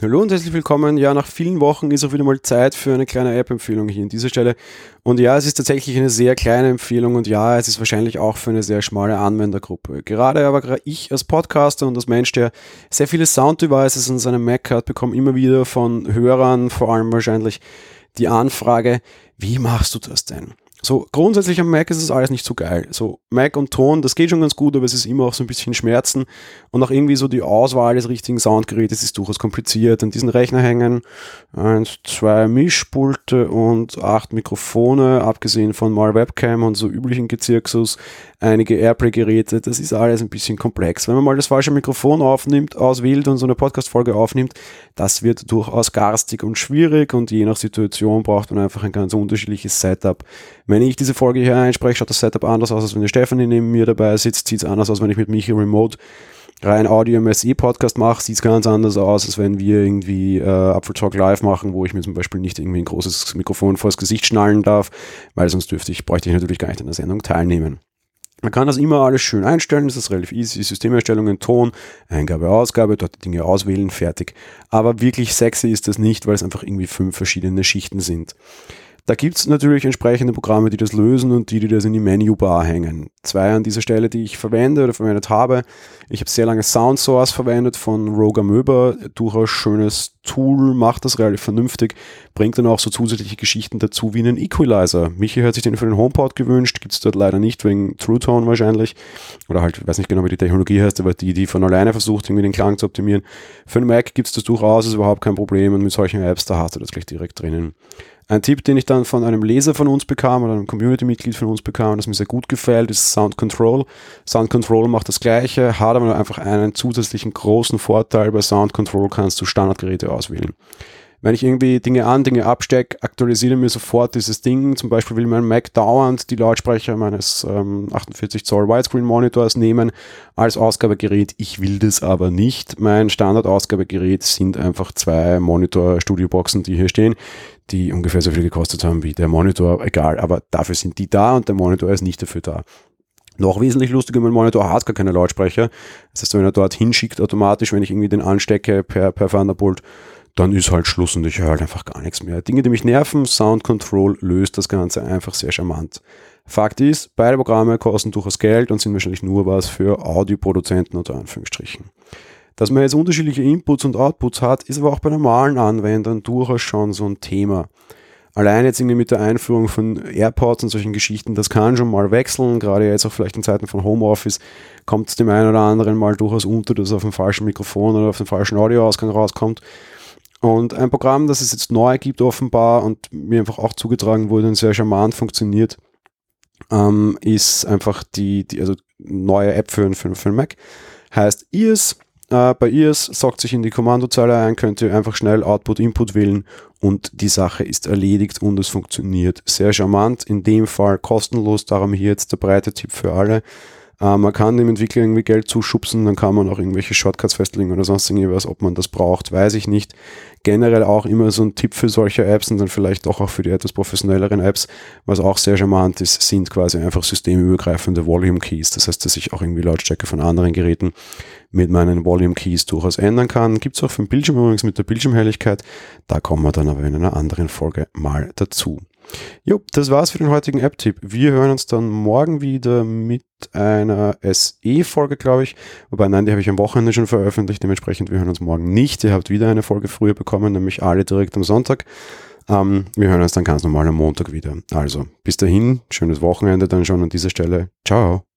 Hallo und herzlich willkommen. Ja, nach vielen Wochen ist auch wieder mal Zeit für eine kleine App-Empfehlung hier an dieser Stelle. Und ja, es ist tatsächlich eine sehr kleine Empfehlung und ja, es ist wahrscheinlich auch für eine sehr schmale Anwendergruppe. Gerade aber ich als Podcaster und als Mensch, der sehr viele Sound-Devices in seinem Mac hat, bekomme immer wieder von Hörern, vor allem wahrscheinlich, die Anfrage, wie machst du das denn? So, grundsätzlich am Mac ist es alles nicht so geil. So, Mac und Ton, das geht schon ganz gut, aber es ist immer auch so ein bisschen Schmerzen und auch irgendwie so die Auswahl des richtigen Soundgerätes ist durchaus kompliziert. An diesen Rechner hängen eins, zwei Mischpulte und acht Mikrofone, abgesehen von mal Webcam und so üblichen Gezirksus, einige Airplay-Geräte. Das ist alles ein bisschen komplex. Wenn man mal das falsche Mikrofon aufnimmt, auswählt und so eine Podcast-Folge aufnimmt, das wird durchaus garstig und schwierig und je nach Situation braucht man einfach ein ganz unterschiedliches Setup. Wenn ich diese Folge hier einspreche, schaut das Setup anders aus, als wenn der Stefanie neben mir dabei sitzt, sieht es anders aus, wenn ich mit Michi remote rein Audio MSE Podcast mache, sieht es ganz anders aus, als wenn wir irgendwie äh, Apfel Talk Live machen, wo ich mir zum Beispiel nicht irgendwie ein großes Mikrofon vors Gesicht schnallen darf, weil sonst dürfte ich, bräuchte ich natürlich gar nicht an der Sendung teilnehmen. Man kann das immer alles schön einstellen, das ist relativ easy, Systemerstellungen, Ton, Eingabe, Ausgabe, dort die Dinge auswählen, fertig. Aber wirklich sexy ist das nicht, weil es einfach irgendwie fünf verschiedene Schichten sind. Da gibt es natürlich entsprechende Programme, die das lösen und die, die das in die Menübar hängen. Zwei an dieser Stelle, die ich verwende oder verwendet habe. Ich habe sehr lange Soundsource verwendet von Roger Möber. Durchaus schönes Tool, macht das relativ vernünftig, bringt dann auch so zusätzliche Geschichten dazu wie einen Equalizer. Michi hat sich den für den HomePod gewünscht, gibt es dort leider nicht, wegen True Tone wahrscheinlich. Oder halt, ich weiß nicht genau, wie die Technologie heißt, aber die, die von alleine versucht, irgendwie den Klang zu optimieren. Für den Mac gibt es das durchaus, ist überhaupt kein Problem und mit solchen Apps, da hast du das gleich direkt drinnen. Ein Tipp, den ich dann von einem Leser von uns bekam oder einem Community-Mitglied von uns bekam, das mir sehr gut gefällt, ist Sound Control. Sound Control macht das Gleiche, hat aber einfach einen zusätzlichen großen Vorteil. Bei Sound Control kannst du Standardgeräte auswählen. Wenn ich irgendwie Dinge an, Dinge abstecke, aktualisiere mir sofort dieses Ding. Zum Beispiel will mein Mac dauernd die Lautsprecher meines ähm, 48 Zoll Widescreen Monitors nehmen als Ausgabegerät. Ich will das aber nicht. Mein Standard-Ausgabegerät sind einfach zwei Monitor-Studioboxen, die hier stehen die ungefähr so viel gekostet haben wie der Monitor, egal, aber dafür sind die da und der Monitor ist nicht dafür da. Noch wesentlich lustiger, mein Monitor hat gar keine Lautsprecher. Das heißt, wenn er dort hinschickt automatisch, wenn ich irgendwie den anstecke per, per Thunderbolt, dann ist halt Schluss und ich höre halt einfach gar nichts mehr. Dinge, die mich nerven, Sound Control löst das Ganze einfach sehr charmant. Fakt ist, beide Programme kosten durchaus Geld und sind wahrscheinlich nur was für Audioproduzenten unter Anführungsstrichen. Dass man jetzt unterschiedliche Inputs und Outputs hat, ist aber auch bei normalen Anwendern durchaus schon so ein Thema. Allein jetzt irgendwie mit der Einführung von AirPods und solchen Geschichten, das kann schon mal wechseln, gerade jetzt auch vielleicht in Zeiten von Homeoffice, kommt es dem einen oder anderen mal durchaus unter, dass es auf dem falschen Mikrofon oder auf dem falschen Audioausgang rauskommt. Und ein Programm, das es jetzt neu gibt offenbar und mir einfach auch zugetragen wurde und sehr charmant funktioniert, ähm, ist einfach die, die also neue App für, für, für Mac. Heißt Ears äh, bei IRS sagt sich in die Kommandozeile ein, könnt ihr einfach schnell Output, Input wählen und die Sache ist erledigt und es funktioniert. Sehr charmant, in dem Fall kostenlos, darum hier jetzt der breite Tipp für alle. Äh, man kann dem Entwickler irgendwie Geld zuschubsen, dann kann man auch irgendwelche Shortcuts festlegen oder sonst irgendwas. Ob man das braucht, weiß ich nicht. Generell auch immer so ein Tipp für solche Apps und dann vielleicht doch auch für die etwas professionelleren Apps, was auch sehr charmant ist, sind quasi einfach systemübergreifende Volume Keys. Das heißt, dass ich auch irgendwie Lautstärke von anderen Geräten mit meinen Volume Keys durchaus ändern kann. Gibt es auch für den Bildschirm übrigens mit der Bildschirmhelligkeit. Da kommen wir dann aber in einer anderen Folge mal dazu. Jo, das war's für den heutigen App-Tipp. Wir hören uns dann morgen wieder mit einer SE-Folge, glaube ich. Wobei, nein, die habe ich am Wochenende schon veröffentlicht. Dementsprechend, wir hören uns morgen nicht. Ihr habt wieder eine Folge früher bekommen, nämlich alle direkt am Sonntag. Ähm, wir hören uns dann ganz normal am Montag wieder. Also, bis dahin, schönes Wochenende dann schon an dieser Stelle. Ciao.